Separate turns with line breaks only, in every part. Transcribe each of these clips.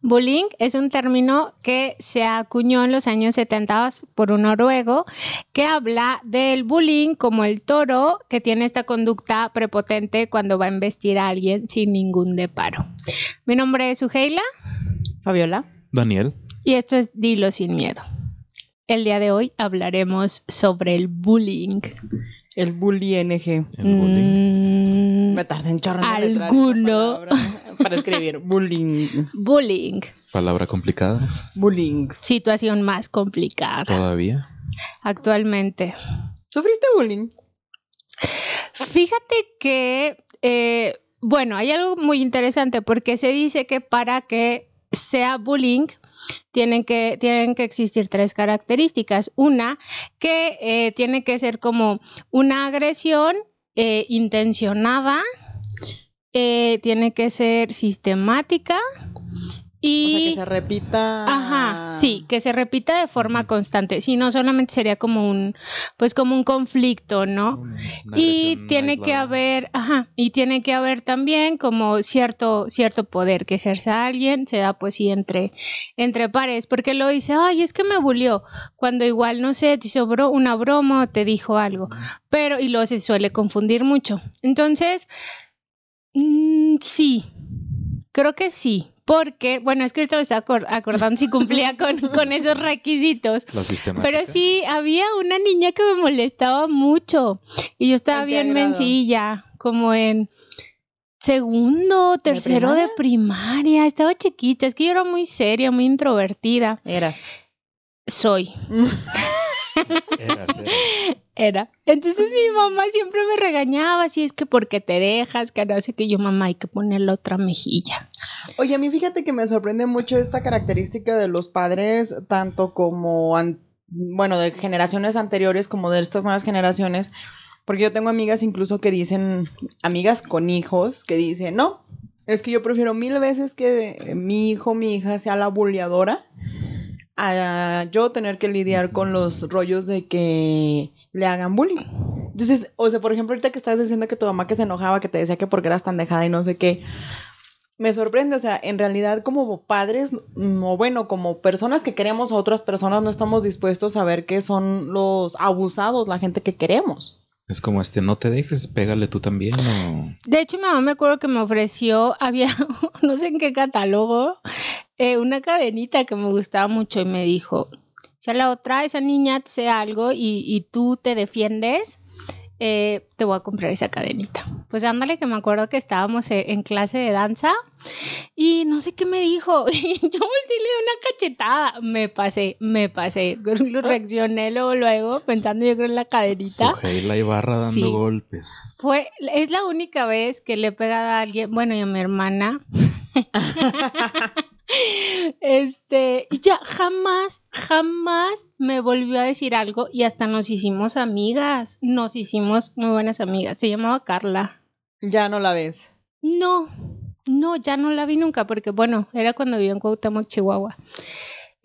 Bullying es un término que se acuñó en los años 70 por un noruego que habla del bullying como el toro que tiene esta conducta prepotente cuando va a investir a alguien sin ningún deparo. Mi nombre es Ugeila.
Fabiola.
Daniel.
Y esto es Dilo sin miedo. El día de hoy hablaremos sobre el bullying.
El bullying.
El bullying.
Mm,
Me tardé en esa
Alguno.
Para escribir bullying.
bullying.
Palabra complicada
Bullying.
Situación más complicada
todavía.
actualmente.
¿Sufriste bullying?
Fíjate que, eh, bueno, hay algo muy interesante porque se dice que para que sea bullying tienen que, tienen que existir tres características. Una, que eh, tiene que ser como una agresión eh, intencionada, eh, tiene que ser sistemática
O sea,
y...
que se repita.
Ajá, sí, que se repita de forma constante. Si no, solamente sería como un, pues como un conflicto, ¿no?
Una
Y tiene que haber, ajá, y tiene que haber también como cierto, cierto poder que ejerza alguien, se da pues sí entre, entre pares, porque lo dice, ay, es que me bulió, cuando igual, no sé, te hizo bro- una broma o te dijo algo, pero, y luego se suele confundir mucho. Entonces, mm, sí, creo que sí, porque, bueno, es que ahorita me estaba acor- acordando si cumplía con, con esos requisitos,
La sistemática.
pero sí, había una niña que me molestaba mucho y yo estaba
¿En qué
bien
grado?
mencilla, como en segundo, tercero de primaria? Estaba chiquita, es que yo era muy seria, muy introvertida.
Eras.
Soy,
Eras, eras.
Era. Entonces mi mamá siempre me regañaba, así es que porque te dejas, que no sé qué yo, mamá, hay que poner la otra mejilla.
Oye, a mí fíjate que me sorprende mucho esta característica de los padres, tanto como, bueno, de generaciones anteriores como de estas nuevas generaciones, porque yo tengo amigas incluso que dicen, amigas con hijos, que dicen, no, es que yo prefiero mil veces que mi hijo, mi hija sea la bulleadora a yo tener que lidiar con los rollos de que le hagan bullying. Entonces, o sea, por ejemplo, ahorita que estás diciendo que tu mamá que se enojaba, que te decía que porque eras tan dejada y no sé qué, me sorprende, o sea, en realidad como padres, o bueno, como personas que queremos a otras personas, no estamos dispuestos a ver que son los abusados, la gente que queremos.
Es como este, no te dejes, pégale tú también o...
De hecho, mi mamá me acuerdo que me ofreció, había, no sé en qué catálogo, eh, una cadenita que me gustaba mucho y me dijo, si a la otra esa niña te hace algo y, y tú te defiendes, eh, te voy a comprar esa cadenita. Pues ándale, que me acuerdo que estábamos eh, en clase de danza y no sé qué me dijo. Y yo volteé y le di una cachetada. Me pasé, me pasé. Lo reaccioné luego, luego, pensando yo creo en la cadenita.
Sujeila Ibarra dando
Sí.
golpes.
Fue, es la única vez que le he pegado a alguien, bueno, y a mi hermana. este, y ya jamás, jamás me volvió a decir algo y hasta nos hicimos amigas, nos hicimos muy buenas amigas. Se llamaba Carla.
Ya no la ves.
No, no, ya no la vi nunca porque, bueno, era cuando vivía en Cuauhtémoc, Chihuahua.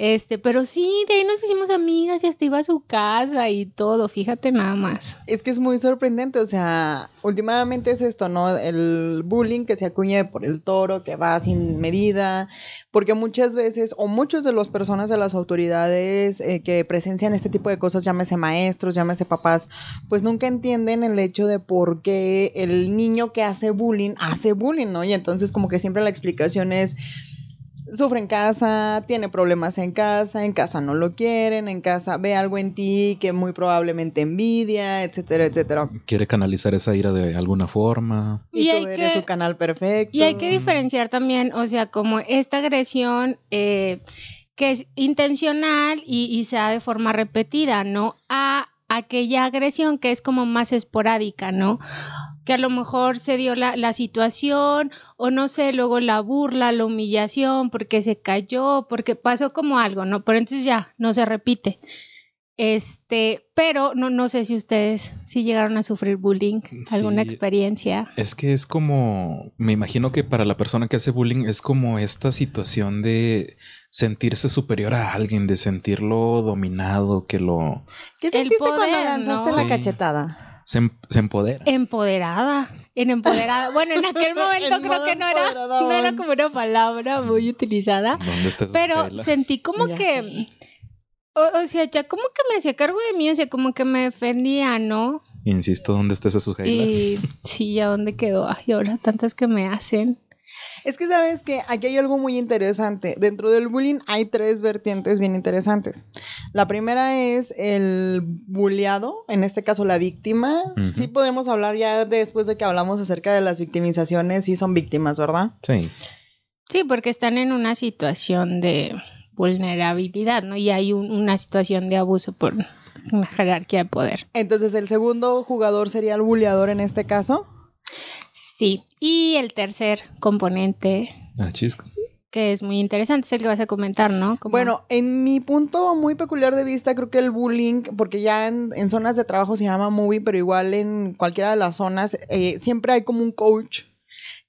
Este, pero sí, de ahí nos hicimos amigas y hasta iba a su casa y todo, fíjate nada más.
Es que es muy sorprendente, o sea, últimamente es esto, ¿no? El bullying que se acuña por el toro, que va sin medida, porque muchas veces, o muchos de las personas de las autoridades eh, que presencian este tipo de cosas, llámese maestros, llámese papás, pues nunca entienden el hecho de por qué el niño que hace bullying hace bullying, ¿no? Y entonces como que siempre la explicación es sufre en casa, tiene problemas en casa, en casa no lo quieren, en casa ve algo en ti que muy probablemente envidia, etcétera, etcétera.
Quiere canalizar esa ira de alguna forma.
Y,
Y
tú eres
que-
su canal perfecto.
Y hay que diferenciar también, o sea, como esta agresión eh, que es intencional y, y se da de forma repetida, ¿no? A aquella agresión que es como más esporádica, ¿no? Que a lo mejor se dio la, la situación o no sé, luego la burla, la humillación, porque se cayó, porque pasó como algo, ¿no? Pero entonces ya, no se repite. Este, pero no, no sé si ustedes si llegaron a sufrir bullying, alguna
Sí.
experiencia.
Es que es como, me imagino que para la persona que hace bullying es como esta situación de sentirse superior a alguien, de sentirlo dominado, que lo...
¿Qué
El
sentiste cuando lanzaste
¿no?
la
Sí.
cachetada?
Se, em- se empodera.
Empoderada. En empoderada. Bueno, en aquel momento
En
creo que no era, no era como una palabra muy utilizada.
¿Dónde está esa
Pero sentí como
Ya
que. O, o sea, ya como que me hacía cargo de mí, o sea, como que me defendía, ¿no?
Insisto, ¿dónde está esa Sujaila?
Y sí, ¿ya dónde quedó? Ay, ahora tantas que me hacen.
Es que sabes que aquí hay algo muy interesante. Dentro del bullying hay tres vertientes bien interesantes. La primera es el bulleado, en este caso la víctima. Sí podemos hablar ya después de que hablamos acerca de las victimizaciones, sí son víctimas, ¿verdad?
Sí.
Sí, porque están en una situación de vulnerabilidad, ¿no? Y hay un- una situación de abuso por una jerarquía de poder.
Entonces el segundo jugador sería el bulleador en este caso.
Sí. Y el tercer componente,
Ah, chisco.
que es muy interesante, es el que vas a comentar, ¿no? Como-
Bueno, en mi punto muy peculiar de vista, creo que el bullying, porque ya en, en zonas de trabajo se llama movie, pero igual en cualquiera de las zonas, eh, siempre hay como un coach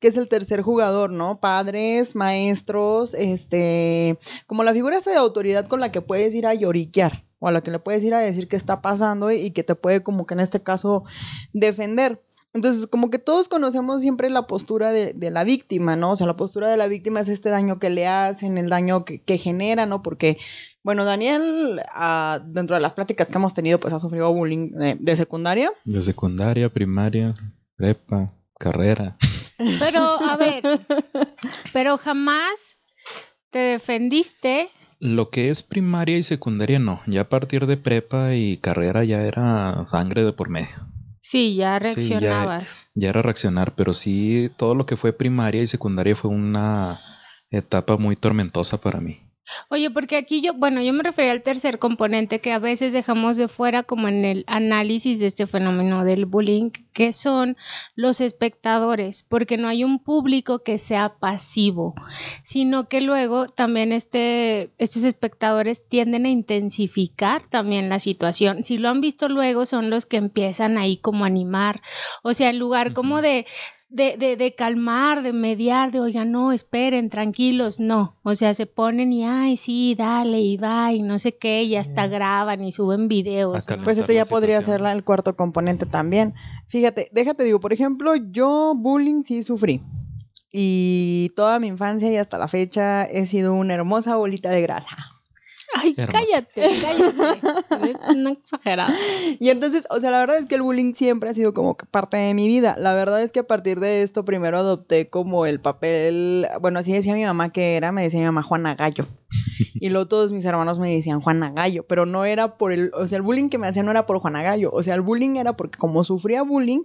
que es el tercer jugador, ¿no? Padres, maestros, este, como la figura esta de autoridad con la que puedes ir a lloriquear o a la que le puedes ir a decir qué está pasando y, y que te puede como que en este caso defender. Entonces, como que todos conocemos siempre la postura de, de la víctima, ¿no? O sea, la postura de la víctima es este daño que le hacen, el daño que, que genera, ¿no? Porque, bueno, Daniel, ah, dentro de las pláticas que hemos tenido, pues ha sufrido bullying de, de secundaria.
De secundaria, primaria, prepa, carrera.
Pero, a ver, pero jamás te defendiste.
Lo que es primaria y secundaria no. Ya a partir de prepa y carrera ya era sangre de por medio.
Sí, ya
Sí, ya-
reaccionabas.
Ya era reaccionar, pero sí todo lo que fue primaria y secundaria fue una etapa muy tormentosa para mí.
Oye, porque aquí yo, bueno, yo me refería al tercer componente que a veces dejamos de fuera como en el análisis de este fenómeno del bullying, que son los espectadores, porque no hay un público que sea pasivo, sino que luego también este, estos espectadores tienden a intensificar también la situación. Si lo han visto luego, son los que empiezan ahí como a animar, o sea, en lugar como de de, de, de calmar, de mediar, de oigan, no, esperen, tranquilos, no. O sea, se ponen y ay, sí, dale, y va, y no sé qué, y hasta graban y suben videos.
Pues este ya podría ser la- el cuarto componente también. Fíjate, déjate digo, por ejemplo, yo bullying sí sufrí. Y toda mi infancia y hasta la fecha he sido una hermosa bolita de grasa.
Ay,
Hermoso.
cállate, cállate. Es una exagerada.
Y entonces, o sea, la verdad es que el bullying siempre ha sido como parte de mi vida. La verdad es que a partir de esto primero adopté como el papel, bueno, así decía mi mamá que era, me decía mi mamá Juana Gallo. Y luego todos mis hermanos me decían Juana Gallo, pero no era por el, o sea, el bullying que me hacían no era por Juana Gallo, o sea, el bullying era porque como sufría bullying,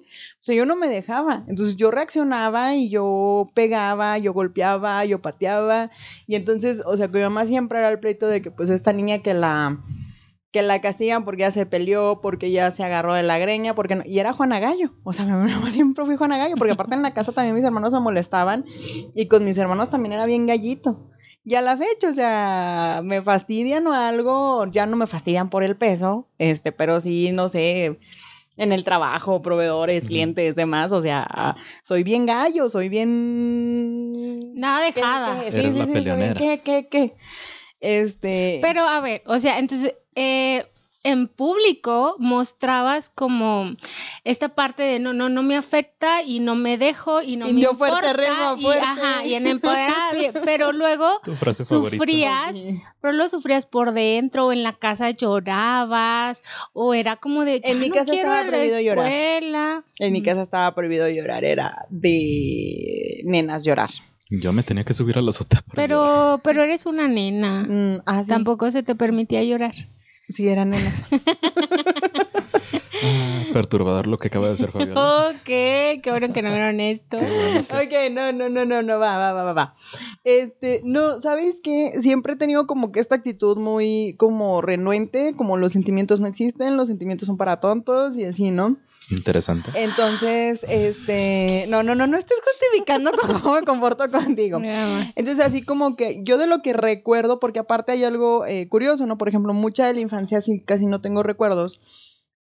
o yo no me dejaba. Entonces yo reaccionaba y yo pegaba, yo golpeaba, yo pateaba. Y entonces, o sea, que mi mamá siempre era el pleito de que pues esta niña que la que la castigan porque ya se peleó, porque ya se agarró de la greña, porque no- y era Juana Gallo. O sea, mi mamá siempre fui Juana Gallo, porque aparte en la casa también mis hermanos me molestaban y con mis hermanos también era bien gallito. Y a la fecha, o sea, me fastidian o algo, ya no me fastidian por el peso, este, pero sí, no sé, en el trabajo, proveedores, clientes, demás, o sea, soy bien gallo, soy bien...
Nada
¿Qué,
dejada.
qué? Sí,
Eres
sí,
la
sí, soy bien. ¿Qué, qué, qué? Este...
Pero a ver, o sea, entonces, eh, en público mostrabas como esta parte de no, no, no me afecta y no me dejo y no
Indio
me
fuerte,
importa.
rima
y,
fuerte.
ajá, y en empoderada, pero luego
Tu frase favorita.
sufrías,
Sí.
pero lo sufrías por dentro, o en la casa llorabas, o era como de
En
"Ya
mi
no
casa estaba prohibido llorar.
escuela".
En mi casa estaba prohibido llorar, era de nenas llorar.
Yo me tenía que subir a la azotea llorar.
Pero, pero eres una nena.
Mm, ah, sí,
Tampoco se te permitía llorar.
Sí, era nena.
Ah, perturbador lo que acaba de hacer Fabiola.
Ok, qué bueno que no vieron esto.
Ok, no, no, no, no, no, va, va, va, va, va. Este, no, ¿sabes qué? Siempre he tenido como que esta actitud muy como renuente, como los sentimientos no existen, los sentimientos son para tontos y así, ¿no?
Interesante.
Entonces, este, no, no, no, no estés justificando cómo me comporto contigo.
Nada más.
Entonces, así como que yo de lo que recuerdo, porque aparte hay algo eh, curioso, ¿no? Por ejemplo, mucha de la infancia sí, casi no tengo recuerdos,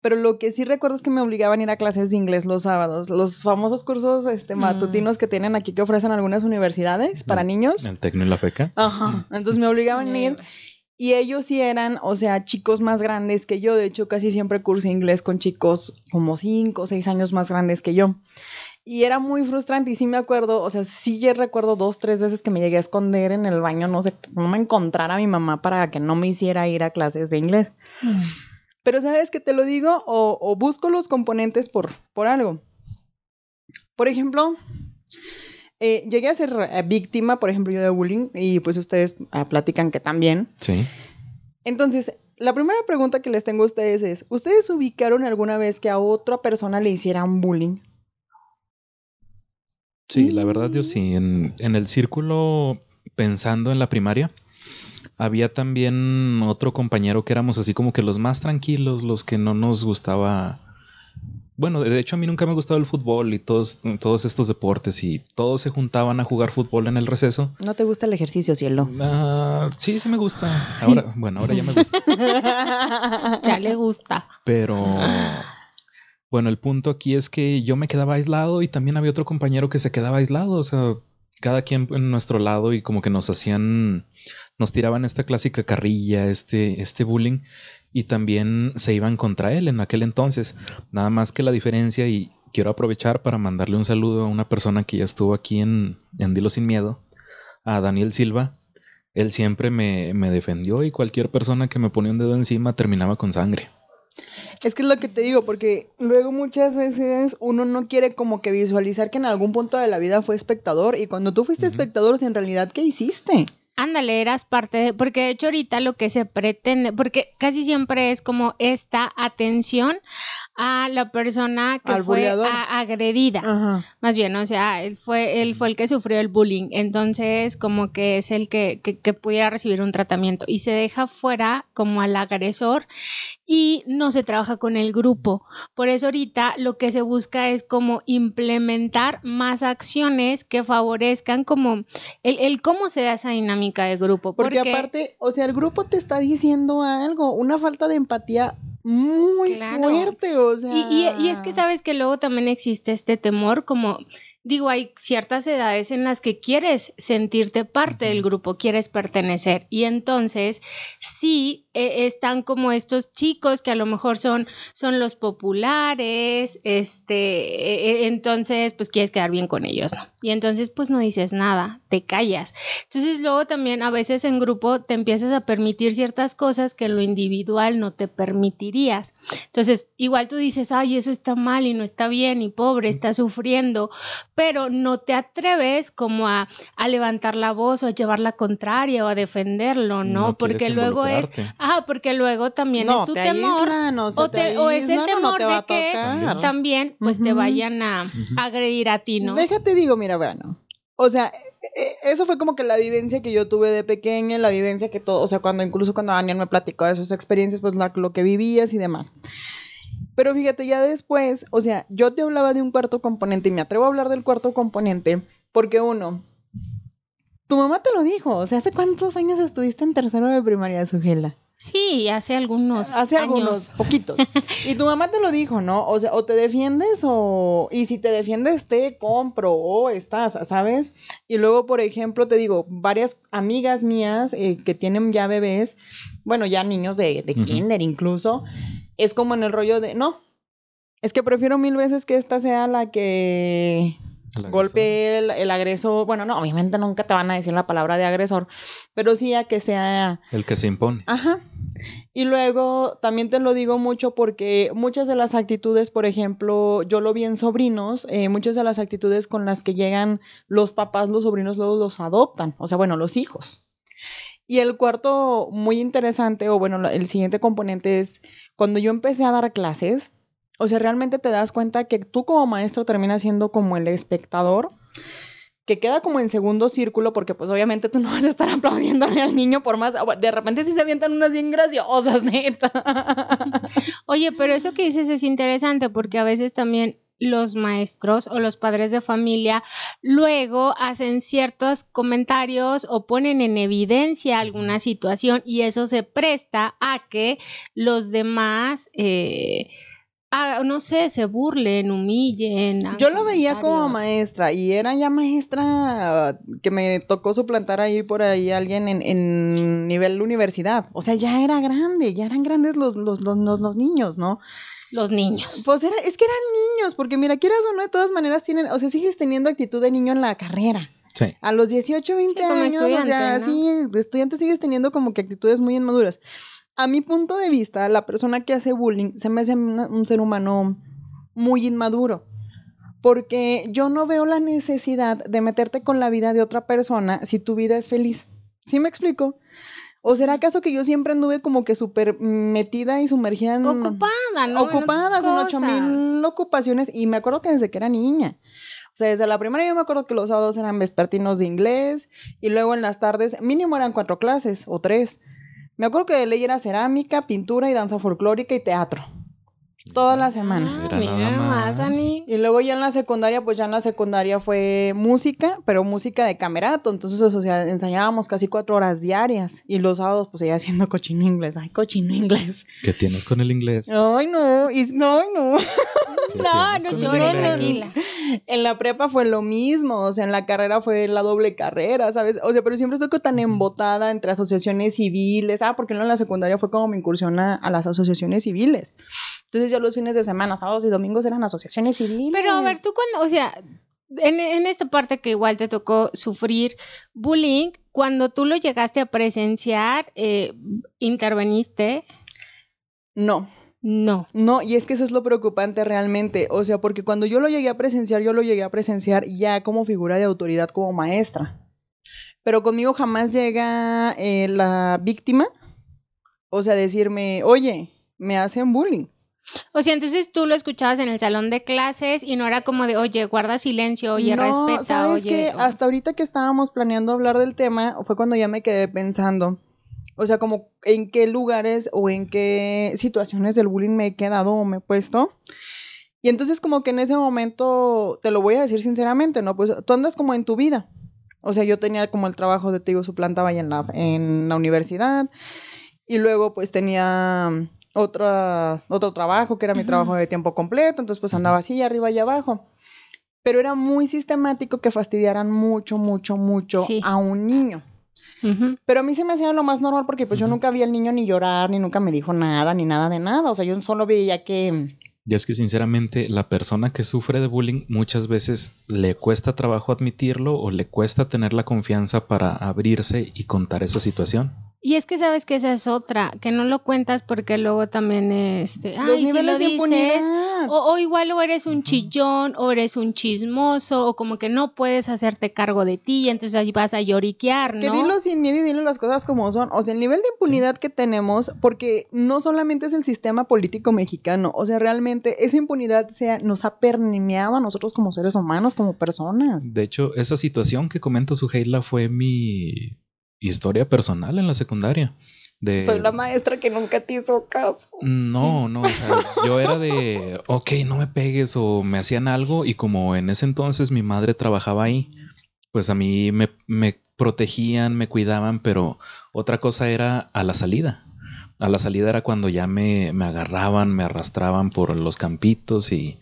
pero lo que sí recuerdo es que me obligaban a ir a clases de inglés los sábados, los famosos cursos este,
Mm.
matutinos que tienen aquí que ofrecen algunas universidades para
Mm.
niños.
El tecno y la feca.
Ajá, entonces me obligaban a ir Y ellos sí eran, o sea, chicos más grandes que yo. De hecho, casi siempre cursé inglés con chicos como cinco o seis años más grandes que yo. Y era muy frustrante y sí me acuerdo, o sea, sí yo recuerdo dos, tres veces que me llegué a esconder en el baño, no sé, no me encontrara mi mamá para que no me hiciera ir a clases de inglés. Mm. Pero sabes que te lo digo o, busco los componentes por, por algo. Por ejemplo, eh, llegué a ser eh, víctima, por ejemplo, yo de bullying y pues ustedes ah, platican que también.
Sí.
Entonces, la primera pregunta que les tengo a ustedes es, ¿ustedes ubicaron alguna vez que a otra persona le hicieran bullying?
Sí, la verdad yo sí. En, en el círculo, pensando en la primaria, había también otro compañero que éramos así como que los más tranquilos, los que no nos gustaba. Bueno, de hecho a mí nunca me gustaba el fútbol y todos, todos estos deportes y todos se juntaban a jugar fútbol en el receso.
¿No te gusta el ejercicio, cielo?
Ah, sí, sí me gusta. Ahora, bueno, ahora ya me gusta.
ya le gusta.
Pero bueno, el punto aquí es que yo me quedaba aislado y también había otro compañero que se quedaba aislado. O sea, cada quien en nuestro lado y como que nos hacían nos tiraban esta clásica carrilla, este, este bullying, y también se iban contra él en aquel entonces. Nada más que la diferencia, y quiero aprovechar para mandarle un saludo a una persona que ya estuvo aquí en, en Dilo Sin Miedo, a Daniel Silva. Él siempre me, me defendió y cualquier persona que me ponía un dedo encima terminaba con sangre.
Es que es lo que te digo, porque luego muchas veces uno no quiere como que visualizar que en algún punto de la vida fue espectador y cuando tú fuiste espectador, en realidad, ¿qué hiciste?
Ándale, eras parte de, porque de hecho ahorita lo que se pretende, porque casi siempre es como esta atención a la persona que fue agredida. Más bien, o sea, él fue, él fue el que sufrió el bullying. Entonces, como que es el que, que, que pudiera recibir un tratamiento. Y se deja fuera como al agresor y no se trabaja con el grupo. Por eso ahorita lo que se busca es como implementar más acciones que favorezcan como el, el cómo se da esa dinámica de grupo.
Porque, aparte, o sea, el grupo te está diciendo algo, una falta de empatía muy fuerte, o sea.
Y, y, es que sabes que luego también existe este temor como digo, hay ciertas edades en las que quieres sentirte parte del grupo, quieres pertenecer. Y entonces, sí, e, están como estos chicos que a lo mejor son, son los populares, este, e, e, entonces pues quieres quedar bien con ellos, ¿no? Y entonces pues no dices nada, te callas. Entonces luego también a veces en grupo te empiezas a permitir ciertas cosas que en lo individual no te permitirías. Entonces igual tú dices, ay, eso está mal y no está bien y pobre, está sufriendo, pero no te atreves como a, a levantar la voz o a llevar la contraria o a defenderlo, ¿no? Porque luego es Ah, porque luego también es tu temor. o, es el temor de que también pues te vayan a, agredir a ti, ¿no?
Déjate digo, mira, bueno. O sea, e, e, eso fue como que la vivencia que yo tuve de pequeña, la vivencia que todo, o sea, cuando incluso cuando Daniel me platicó de sus experiencias, pues lo que vivías y demás. Pero fíjate, ya después, o sea, yo te hablaba de un cuarto componente y me atrevo a hablar del cuarto componente porque uno, tu mamá te lo dijo, o sea, ¿hace cuántos años estuviste en tercero de primaria, Sujela?
Sí, hace algunos.
Hace algunos, poquitos. y tu mamá te lo dijo, ¿no? O sea, o te defiendes o. Y si te defiendes, te compro o estás, ¿sabes? Y luego, por ejemplo, te digo, varias amigas mías eh, que tienen ya bebés, bueno, ya niños de, de kinder incluso, es como en el rollo de. No, es que prefiero mil veces que esta sea la que golpe el, el, agresor. Bueno, no, obviamente nunca te van a decir la palabra de agresor, pero sí a que sea...
El que se impone.
Ajá. Y luego también te lo digo mucho porque muchas de las actitudes, por ejemplo, yo lo vi en sobrinos, eh, muchas de las actitudes con las que llegan los papás, los sobrinos luego los adoptan, o sea, bueno, los hijos. Y el cuarto, muy interesante, o bueno, el siguiente componente es cuando yo empecé a dar clases, o sea, realmente te das cuenta que tú como maestro terminas siendo como el espectador que queda como en segundo círculo porque pues obviamente tú no vas a estar aplaudiendo al niño por más, de repente sí se avientan unas bien graciosas, neta.
Oye, pero eso que dices es interesante porque a veces también los maestros o los padres de familia luego hacen ciertos comentarios o ponen en evidencia alguna situación y eso se presta a que los demás... Eh, ah, no sé, se burlen, humillen.
Yo lo veía como maestra y era ya maestra que me tocó suplantar ahí por ahí alguien en, en nivel universidad. O sea, ya era grande, ya eran grandes los, los, los, los, los niños, ¿no?
Los niños.
Pues era, es que eran niños, porque mira, quieras o no, de todas maneras tienen, o sea, sigues teniendo actitud de niño en la carrera.
Sí.
A los 18, 20
Sí, como
años, o sea,
estudiante, ¿no?
sí, de estudiante sigues teniendo como que actitudes muy inmaduras. A mi punto de vista, la persona que hace bullying se me hace una- un ser humano muy inmaduro. Porque yo no veo la necesidad de meterte con la vida de otra persona si tu vida es feliz. ¿Sí me explico? ¿O será acaso que yo siempre anduve como que súper metida y sumergida en...
Ocupada, ¿no?
ocupadas en ocho mil ocupaciones y me acuerdo que desde que era niña. O sea, desde la primera yo me acuerdo que los sábados eran vespertinos de inglés y luego en las tardes mínimo eran cuatro clases o tres. Me acuerdo que de ley era cerámica, pintura y danza folclórica y teatro. Toda la semana.
Ah,
Mira más.
Ani.
Y luego ya en la secundaria, pues ya en la secundaria fue música, pero música de camerato. Entonces, o sea, ensayábamos casi cuatro horas diarias. Y los sábados, pues seguía haciendo cochino inglés. Ay, cochino inglés.
¿Qué tienes con el inglés?
Ay, no. Y, no, ay, no.
¿Qué
No, no llores, tranquila.
En la prepa fue lo mismo, o sea, en la carrera fue la doble carrera, ¿sabes? O sea, pero siempre estoy tan embotada entre asociaciones civiles. Ah, porque no en la secundaria fue como mi incursión a, a las asociaciones civiles. Entonces ya los fines de semana, sábados y domingos eran asociaciones civiles.
Pero a ver, tú cuando, o sea, en, en esta parte que igual te tocó sufrir bullying, cuando tú lo llegaste a presenciar, eh, ¿interveniste?
No,
No.
no, y es que eso es lo preocupante realmente. O sea, porque cuando yo lo llegué a presenciar, yo lo llegué a presenciar ya como figura de autoridad, como maestra. Pero conmigo jamás llega eh, la víctima, o sea, decirme, oye, me hacen bullying.
O sea, entonces tú lo escuchabas en el salón de clases y no era como de, oye, guarda silencio, oye,
no,
respeta,
¿sabes
oye. o-
Hasta ahorita que estábamos planeando hablar del tema, fue cuando ya me quedé pensando. O sea, como en qué lugares o en qué situaciones del bullying me he quedado o me he puesto. Y entonces como que en ese momento, te lo voy a decir sinceramente, ¿no? Pues tú andas como en tu vida. O sea, yo tenía como el trabajo de, te digo, suplantaba ahí en la, en la universidad. Y luego pues tenía otra, otro trabajo, que era mi trabajo de tiempo completo. Entonces pues andaba así, arriba y abajo. Pero era muy sistemático que fastidiaran mucho, mucho, mucho
Sí.
a un niño. Pero a mí se me hacía lo más normal porque pues yo nunca vi al niño ni llorar, ni nunca me dijo nada, ni nada de nada. O sea, yo solo veía que...
Y es que sinceramente la persona que sufre de bullying muchas veces le cuesta trabajo admitirlo o le cuesta tener la confianza para abrirse y contar esa situación.
Y es que sabes que esa es otra, que no lo cuentas porque luego también, este,
los
ay, si
niveles
lo
de
dices,
impunidad.
O, o igual o eres un chillón, o eres un chismoso, o como que no puedes hacerte cargo de ti, y entonces ahí vas a lloriquear, ¿no?
Que dilo sin miedo y dilo las cosas como son. O sea, el nivel de impunidad que tenemos, porque no solamente es el sistema político mexicano, o sea, realmente esa impunidad se, nos ha permeado a nosotros como seres humanos, como personas.
De hecho, esa situación que comenta Suheila fue mi historia personal en la secundaria. De...
Soy la maestra que nunca te hizo caso.
No, no, o sea, yo era de, ok, no me pegues o me hacían algo y como en ese entonces mi madre trabajaba ahí, pues a mí me, me protegían, me cuidaban, pero otra cosa era a la salida. A la salida era cuando ya me, me agarraban, me arrastraban por los campitos y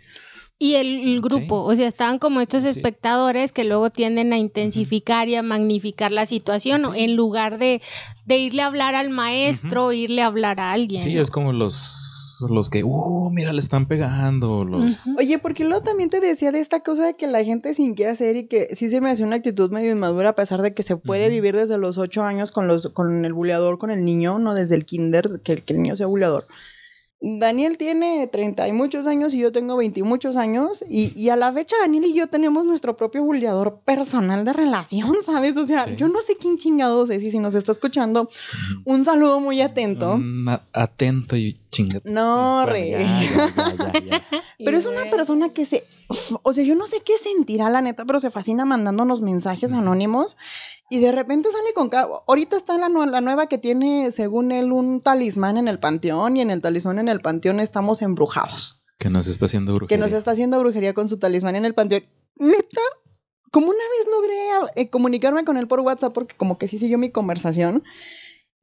Y el, el grupo, o sea, estaban como estos
Sí.
espectadores que luego tienden a intensificar y a magnificar la situación, ¿no?
Sí.
en lugar de, de irle a hablar al maestro, irle a hablar a alguien.
sí,
¿no?
es como los, los que, uh, mira, le están pegando, los...
Oye, porque luego también te decía de esta cosa de que la gente sin qué hacer y que sí se me hace una actitud medio inmadura a pesar de que se puede vivir desde los ocho años con los con el buleador, con el niño, no desde el kinder, que, que el niño sea buleador. Daniel tiene 30 y muchos años y yo tengo 20 y muchos años y, y a la fecha Daniel y yo tenemos nuestro propio buleador personal de relación, ¿sabes? O sea,
Sí.
yo no sé quién chingados es y si nos está escuchando, un saludo muy atento.
Atento y chingate.
No,
Bueno,
re.
ya, ya, ya, ya, ya.
Pero es una persona que se, o sea, yo no sé qué sentirá la neta, pero se fascina mandándonos mensajes anónimos y de repente sale con cada, ahorita está la, la nueva que tiene, según él, un talismán en el panteón y en el talismán en el panteón estamos embrujados.
Que nos está haciendo
Que
brujería.
nos está haciendo brujería con su talismán en el panteón. Neta, como una vez logré eh, comunicarme con él por WhatsApp porque como que sí siguió mi conversación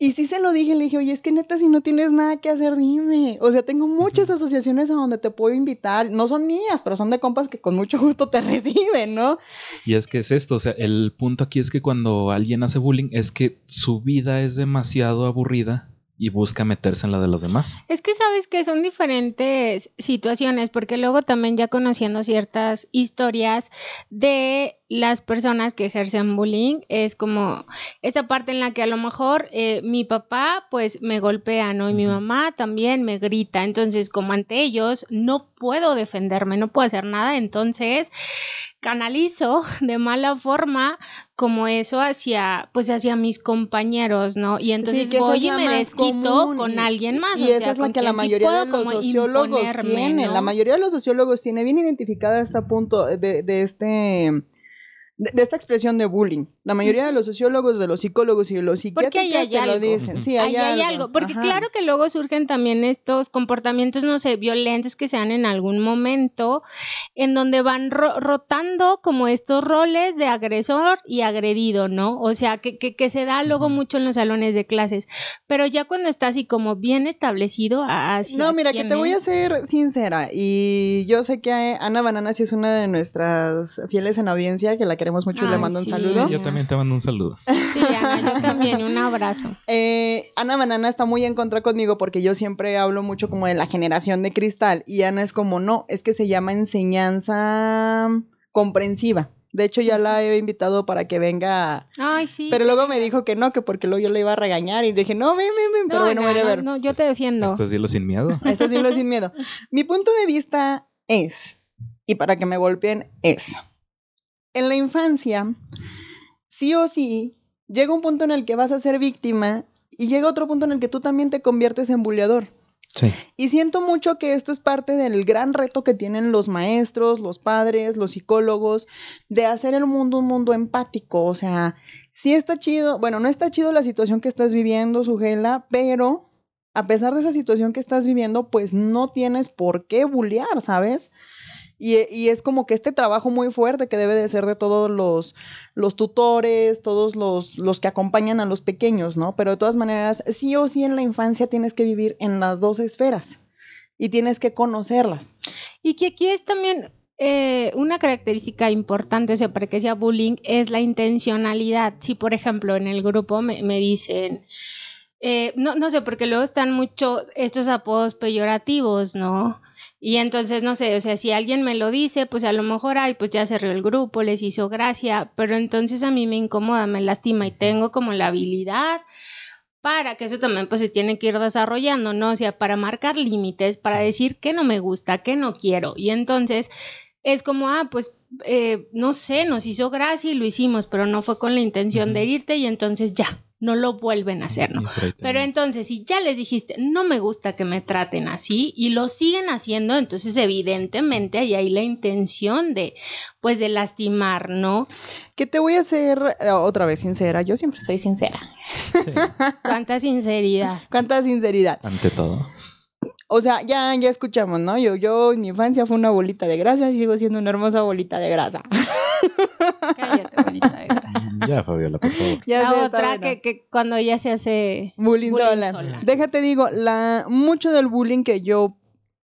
Y sí se lo dije, le dije, oye, es que neta, si no tienes nada que hacer, dime. O sea, tengo muchas asociaciones a donde te puedo invitar. No son mías, pero son de compas que con mucho gusto te reciben, ¿no?
Y es que es esto, o sea, el punto aquí es que cuando alguien hace bullying es que su vida es demasiado aburrida y busca meterse en la de los demás.
Es que sabes que son diferentes situaciones, porque luego también ya conociendo ciertas historias de las personas que ejercen bullying, es como esa parte en la que a lo mejor eh, mi papá pues me golpea, ¿no? Y mi mamá también me grita, entonces como ante ellos no puedo defenderme, no puedo hacer nada, entonces canalizo de mala forma como eso hacia pues hacia mis compañeros, ¿no? Y entonces voy y me desquito con alguien más.
Y, esa es la que la mayoría de los sociólogos tienen. La mayoría de los sociólogos tiene bien identificada este punto de, de este de, esta expresión de bullying. La mayoría de los sociólogos, de los psicólogos y de los psiquiatras te lo dicen. Sí, hay,
hay algo. Porque claro que luego surgen también estos comportamientos, no sé, violentos que se dan en algún momento, en donde van rotando como estos roles de agresor y agredido, ¿no? O sea, que, que, se da luego mucho en los salones de clases. Pero ya cuando está así como bien establecido, así.
No, mira, que te voy a ser sincera. Y yo sé que Ana Banana sí es una de nuestras fieles en audiencia, que la queremos mucho y le mando un saludo.
Yo también te mando un saludo.
Sí, Ana, yo también, un abrazo.
Eh, Ana Banana está muy en contra conmigo porque yo siempre hablo mucho como de la generación de cristal y Ana es como, no, es que se llama enseñanza comprensiva. De hecho, ya la he invitado para que venga.
Ay, sí.
Pero luego me dijo que no, que porque luego yo le iba a regañar y dije, no, ven, ven, ven. Pero bueno, voy a ver.
No, yo te defiendo.
Esto es dilo sin miedo.
Esto es dilo sin miedo. Mi punto de vista es, y para que me golpeen, es en la infancia, sí o sí, llega un punto en el que vas a ser víctima y llega otro punto en el que tú también te conviertes en buleador.
Sí.
Y siento mucho que esto es parte del gran reto que tienen los maestros, los padres, los psicólogos, de hacer el mundo un mundo empático. O sea, sí está chido, bueno, no está chido la situación que estás viviendo, Sugela, pero a pesar de esa situación que estás viviendo, pues no tienes por qué bullear, ¿sabes? Y, es como que este trabajo muy fuerte que debe de ser de todos los, los tutores, todos los, los que acompañan a los pequeños, ¿no? Pero de todas maneras, sí o sí en la infancia tienes que vivir en las dos esferas y tienes que conocerlas.
Y que aquí es también eh, una característica importante, o sea, para que sea bullying, es la intencionalidad. Si, por ejemplo, en el grupo me, dicen, eh, no, no sé, porque luego están mucho estos apodos peyorativos, ¿no? Y entonces, no sé, o sea, si alguien me lo dice, pues a lo mejor, ay, pues ya cerró el grupo, les hizo gracia, pero entonces a mí me incomoda, me lastima y tengo como la habilidad para que eso también pues se tiene que ir desarrollando, ¿no? O sea, para marcar límites, para decir que no me gusta, que no quiero. Y entonces es como, ah, pues, eh, no sé, nos hizo gracia y lo hicimos, pero no fue con la intención de herirte y entonces ya, no lo vuelven a hacer, ¿no? Pero entonces, si ya les dijiste, no me gusta que me traten así y lo siguen haciendo, entonces evidentemente hay ahí la intención de, pues, de lastimar, ¿no?
Que te voy a hacer eh, otra vez sincera, yo siempre soy sincera.
Cuánta sinceridad.
Cuánta sinceridad.
Ante todo.
O sea, ya, ya escuchamos, ¿no? Yo, yo en mi infancia fue una bolita de grasa y sigo siendo una hermosa bolita de grasa.
Cállate, bolita de grasa.
Ya, Fabiola, por favor.
Ya la otra que, que, cuando ella se hace
bullying, sola. Déjate digo, la, mucho del bullying que yo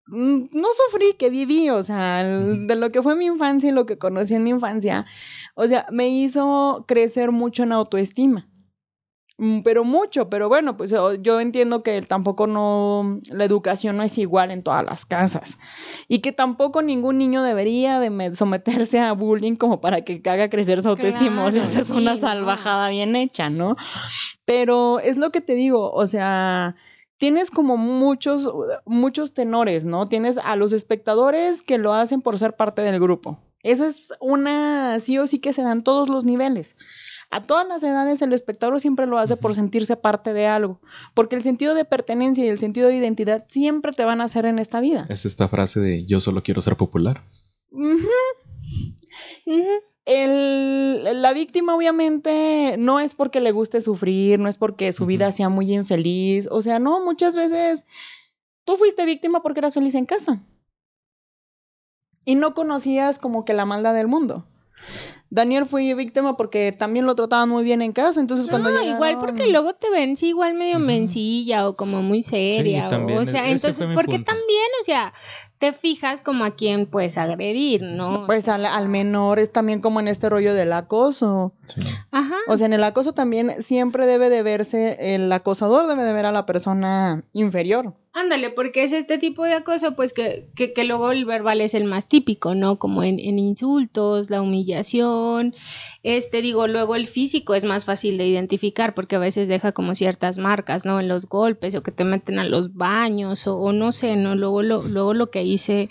mm, no sufrí, que viví, o sea, de lo que fue mi infancia y lo que conocí en mi infancia, o sea, me hizo crecer mucho en autoestima. Mm, pero mucho, pero bueno, pues yo entiendo que tampoco no, la educación no es igual en todas las casas y que tampoco ningún niño debería de someterse a bullying como para que haga crecer su autoestima, o sea, es una salvajada bien hecha, ¿no? Pero es lo que te digo, o sea, tienes como muchos, muchos tenores, ¿no? Tienes a los espectadores que lo hacen por ser parte del grupo. Esa es una, sí o sí que se dan todos los niveles. A todas las edades el espectador siempre lo hace por sentirse parte de algo, porque el sentido de pertenencia y el sentido de identidad siempre te van a hacer en esta vida.
Es esta frase de yo solo quiero ser popular.
la víctima obviamente no es porque le guste sufrir, no es porque su vida sea muy infeliz, o sea, no, muchas veces tú fuiste víctima porque eras feliz en casa y no conocías como que la maldad del mundo. Daniel fue víctima porque también lo trataban muy bien en casa, entonces cuando
No,
llegaron-
igual porque luego te ven sí, igual medio
Ujú.
mencilla o como muy seria. o-
también,
o sea,
ese
entonces,
fue mi
porque
punto.
también, o sea, te fijas como a quién puedes agredir, ¿no?
Pues al, al menor es también como en este rollo del acoso.
Sí.
Ajá.
O sea, en el acoso también siempre debe de verse, el acosador debe de ver a la persona inferior.
Ándale, porque es este tipo de acoso, pues que, que, que luego el verbal es el más típico, ¿no? Como en, en insultos, la humillación, este, digo, luego el físico es más fácil de identificar porque a veces deja como ciertas marcas, ¿no? En los golpes o que te meten a los baños o, o no sé, ¿no? Luego lo, luego lo que hice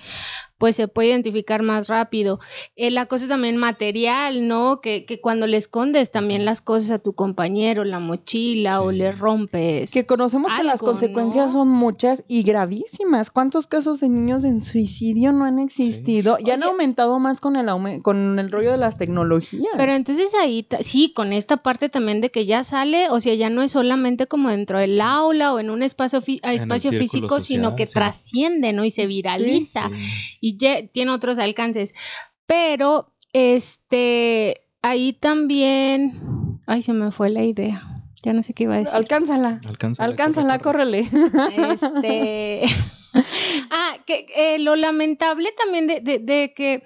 pues se puede identificar más rápido. El acoso también material, ¿no? Que, que cuando le escondes también las cosas a tu compañero, la mochila o
Sí.
le rompes.
Que conocemos que las consecuencias
¿no?
son muchas y gravísimas. ¿Cuántos casos de niños en suicidio no han existido? Y han
Oye.
aumentado más con el con el rollo de las tecnologías.
Pero entonces ahí, sí, con esta parte también de que ya sale, o sea, ya no es solamente como dentro del aula o en un espacio, espacio físico, sino que
sí.
trasciende, ¿no? Y se viraliza
Sí.
y ya tiene otros alcances. Pero, este, ahí también, ay, se me fue la idea. Ya no sé qué iba a decir.
Alcánzala.
Alcánzala,
Alcánzala, córrele.
Este. ah, que eh, lo lamentable también de, de- de que,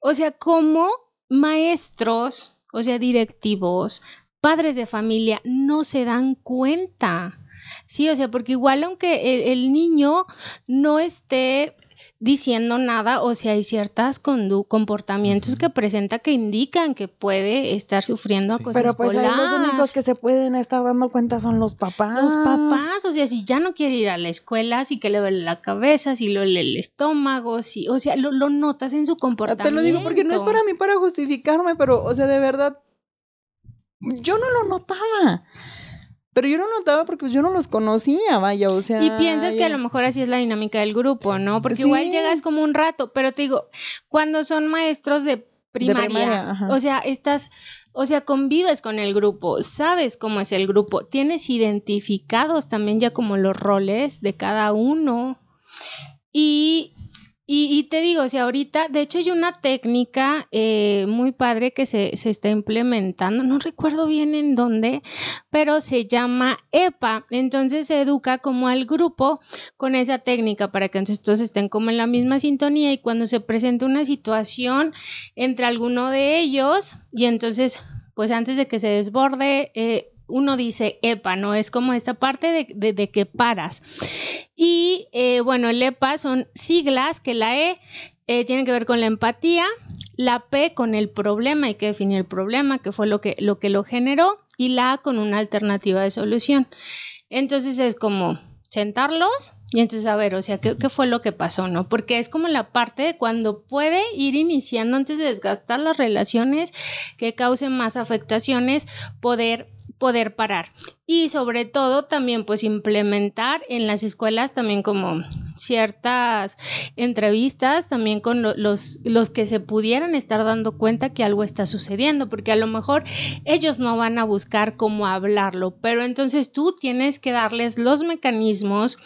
o sea, como maestros, o sea, directivos, padres de familia, no se dan cuenta. Sí, o sea, porque igual aunque el, el niño no esté diciendo nada o si hay ciertos comportamientos que presenta que indican que puede estar sufriendo
Sí.
acoso
Pero pues ahí los
escolar.
únicos que se pueden estar dando cuenta son los papás.
Los papás, o sea, si ya no quiere ir a la escuela, si que le duele la cabeza, si le duele el estómago, si, o sea, lo, lo notas en su comportamiento.
Te lo digo porque no es para mí para justificarme, pero, o sea, de verdad, yo no lo notaba. Pero yo no notaba porque pues, yo no los conocía, vaya, o sea.
Y piensas que a lo mejor así es la dinámica del grupo, ¿no? Porque
Sí.
igual llegas como un rato, pero te digo, cuando son maestros de primaria,
primaria, ajá.
o sea, estás, o sea, convives con el grupo, sabes cómo es el grupo, tienes identificados también ya como los roles de cada uno. Y, y, te digo, sea, ahorita, de hecho hay una técnica eh, muy padre que se, se está implementando, no recuerdo bien en dónde, pero se llama EPA. Entonces se educa como al grupo con esa técnica para que entonces todos estén como en la misma sintonía y cuando se presenta una situación entre alguno de ellos y entonces, pues antes de que se desborde, eh, uno dice EPA, ¿no? Es como esta parte de, de- que paras. Y eh, bueno, el EPA son siglas que la E eh, tiene que ver con la empatía, la P con el problema, hay que definir el problema, que fue lo que lo, que lo generó, y la A con una alternativa de solución. Entonces es como sentarlos y entonces a ver, o sea, ¿qué, qué fue lo que pasó, no? Porque es como la parte de cuando puede ir iniciando antes de desgastar las relaciones que causen más afectaciones, poder, poder parar. Y sobre todo también pues implementar en las escuelas también como ciertas entrevistas también con lo- los, los que se pudieran estar dando cuenta que algo está sucediendo, porque a lo mejor ellos no van a buscar cómo hablarlo, pero entonces tú tienes que darles los mecanismos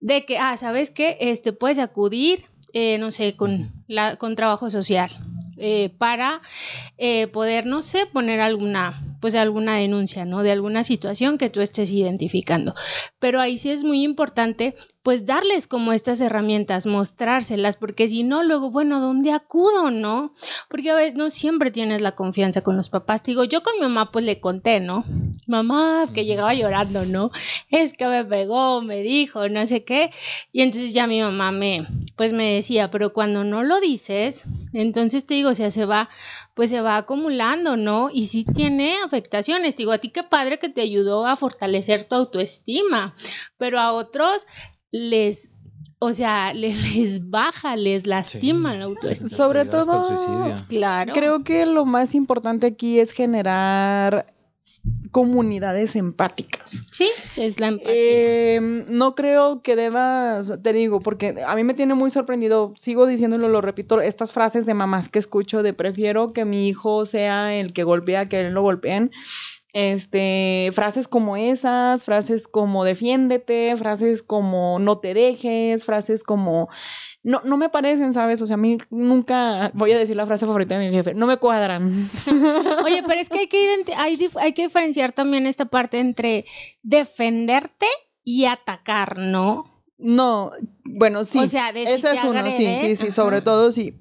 de que, ah, ¿sabes qué? Este, puedes acudir, eh, no sé, con, la, con trabajo social eh, para eh, poder, no sé, poner alguna, pues alguna denuncia, ¿no? De alguna situación que tú estés identificando. Pero ahí sí es muy importante, pues darles como estas herramientas, mostrárselas, porque si no, luego, bueno, ¿a ¿dónde acudo, no? Porque a veces no siempre tienes la confianza con los papás. Te digo, yo con mi mamá pues le conté, ¿no? Mamá, que llegaba llorando, ¿no? Es que me pegó, me dijo, no sé qué. Y entonces ya mi mamá me, pues me decía, pero cuando no lo dices, entonces te digo, o sea, se va, pues se va acumulando, ¿no? Y sí tiene afectaciones. Digo, a ti qué padre que te ayudó a fortalecer tu autoestima, pero a otros les, o sea, les, les baja, les lastima la autoestima.
Sobre todo.
Claro.
Creo que lo más importante aquí es generar comunidades empáticas.
Sí, es la empatía.
Eh, no creo que debas, te digo, porque a mí me tiene muy sorprendido, sigo diciéndolo, lo repito, estas frases de mamás que escucho de prefiero que mi hijo sea el que golpea, que él lo golpeen. Este, frases como esas, frases como defiéndete, frases como no te dejes, frases como no, no me parecen, ¿sabes? O sea, a mí nunca, voy a decir la frase favorita de mi jefe, no me cuadran.
Oye, pero es que hay que, hay, dif- hay que diferenciar también esta parte entre defenderte y atacar, ¿no?
No, bueno, sí.
O sea, de si
ese es uno, sí, sí, sí, sobre todo sí.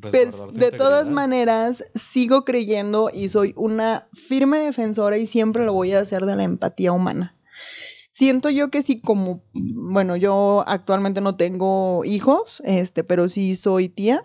Pues,
Resguardarte
de todas maneras, sigo creyendo y soy una firme defensora y siempre lo voy a hacer de la empatía humana. Siento yo que sí, como, bueno, yo actualmente no tengo hijos, este, pero sí soy tía.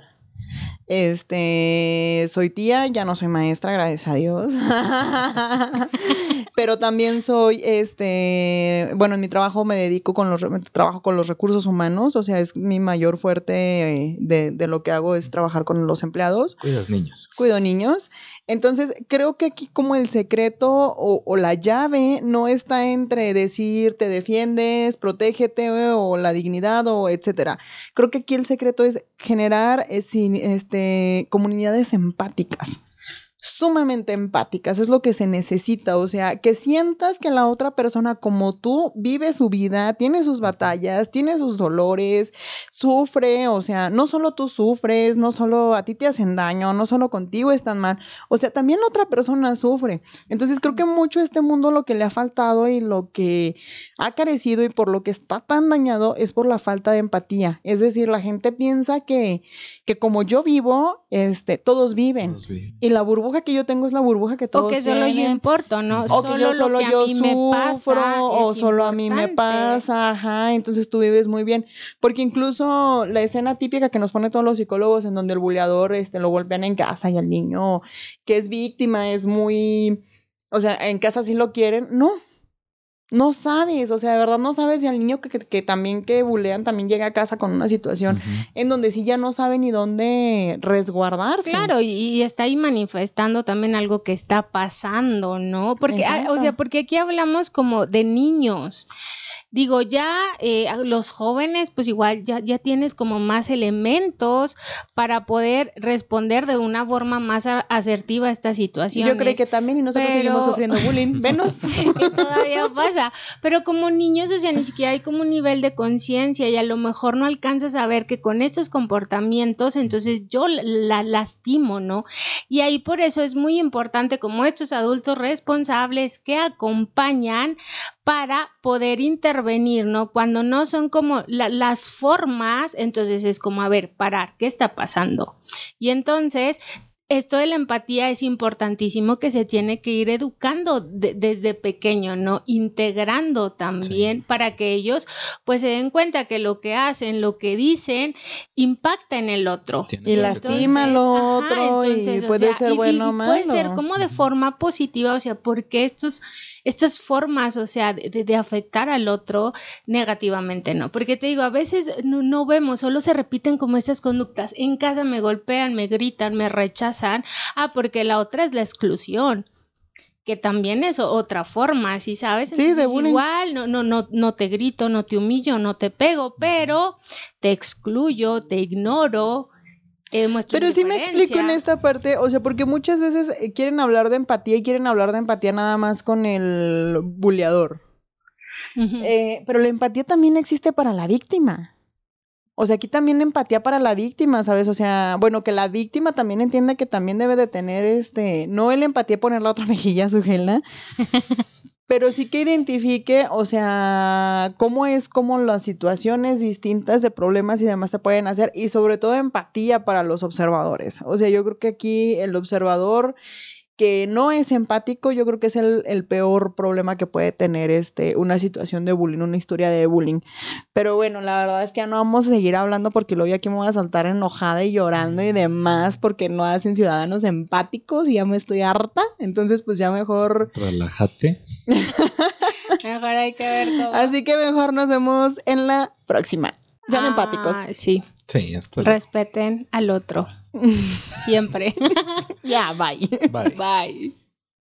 Este, soy tía, ya no soy maestra, gracias a Dios. Pero también soy, este, bueno, en mi trabajo me dedico con los, trabajo con los recursos humanos, o sea, es mi mayor fuerte eh, de, de lo que hago es trabajar con los empleados
Cuidas niños.
cuido niños. Entonces, creo que aquí como el secreto o, la llave no está entre decir te defiendes, protégete eh, o la dignidad o etcétera. Creo que aquí el secreto es generar eh, este, comunidades empáticas. Sumamente empáticas, es lo que se necesita, o sea, que sientas que la otra persona como tú vive su vida, tiene sus batallas, tiene sus dolores, sufre, o sea, no solo tú sufres, no solo a ti te hacen daño, no solo contigo están mal, o sea, también la otra persona sufre. Entonces creo que mucho este mundo lo que le ha faltado y lo que ha carecido y por lo que está tan dañado es por la falta de empatía. Es decir, la gente piensa que, que como yo vivo, este, todos viven.
Todos.
Y la burbuja que yo tengo es la burbuja que todos
o que solo yo
tienen.
importo, ¿no?
O que yo solo
lo que a
yo
me pasa
sufro, o solo a mí me pasa, ajá, entonces tú vives muy bien. Porque incluso la escena típica que nos ponen todos los psicólogos en donde el buleador este, lo golpean en casa y al niño que es víctima es muy, o sea, en casa sí lo quieren, no. No sabes, o sea, de verdad no sabes si al niño que, que- que también que bulean también llega a casa con una situación en donde sí ya no sabe ni dónde resguardarse.
Claro, y, y está ahí manifestando también algo que está pasando, ¿no? Porque, ah, o sea, porque aquí hablamos como de niños. Digo, ya eh, los jóvenes, pues igual ya, ya tienes como más elementos para poder responder de una forma más asertiva a esta situación.
Yo creo que también y nosotros seguimos
pero-
sufriendo bullying. Venos.
que todavía pasa. Pero como niños, o sea, ni siquiera hay como un nivel de conciencia y a lo mejor no alcanzas a ver que con estos comportamientos, entonces yo la lastimo, ¿no? Y ahí por eso es muy importante como estos adultos responsables que acompañan para poder intervenir, ¿no? Cuando no son como la- las formas, entonces es como, a ver, parar, ¿qué está pasando? Y entonces esto de la empatía es importantísimo que se tiene que ir educando de- desde pequeño, ¿no? Integrando también para que ellos pues se den cuenta que lo que hacen, lo que dicen, impacta en el otro.
Tienes
Y lastima al
Ajá,
otro y
entonces, o
puede
sea,
ser
y- y-
bueno o
y
malo.
Puede ser como de forma positiva, o sea, porque estos, estas formas, o sea, de, de- afectar al otro negativamente, ¿no? Porque te digo, a veces no, no vemos, solo se repiten como estas conductas. En casa me golpean, me gritan, me rechazan. Ah, porque la otra es la exclusión. Que también es otra forma, ¿sí sabes?
Sí, de
Entonces,
bullying.
igual, no, no, no, no te grito, no te humillo, no te pego, pero te excluyo, te ignoro. Eh,
Pero sí me explico en esta parte, o sea, porque muchas veces eh, quieren hablar de empatía y quieren hablar de empatía nada más con el buleador. Eh, pero la empatía también existe para la víctima. O sea, aquí también empatía para la víctima, ¿sabes? O sea, bueno, que la víctima también entienda que también debe de tener este, no el empatía poner la otra mejilla a su gela, pero sí que identifique, o sea, cómo es, cómo las situaciones distintas de problemas y demás se pueden hacer y sobre todo empatía para los observadores. O sea, yo creo que aquí el observador que no es empático, yo creo que es el, el peor problema que puede tener este, una situación de bullying, una historia de bullying. Pero bueno, la verdad es que ya no vamos a seguir hablando porque luego aquí me voy a saltar enojada y llorando y demás porque no hacen ciudadanos empáticos y ya me estoy harta. Entonces, pues ya mejor.
Relájate.
Mejor hay que ver cómo.
Así que mejor nos vemos en la próxima. Sean
Ah,
empáticos.
Sí,
Sí, hasta luego.
respeten al otro. Siempre.
Ya, bye.
Bye.
Bye.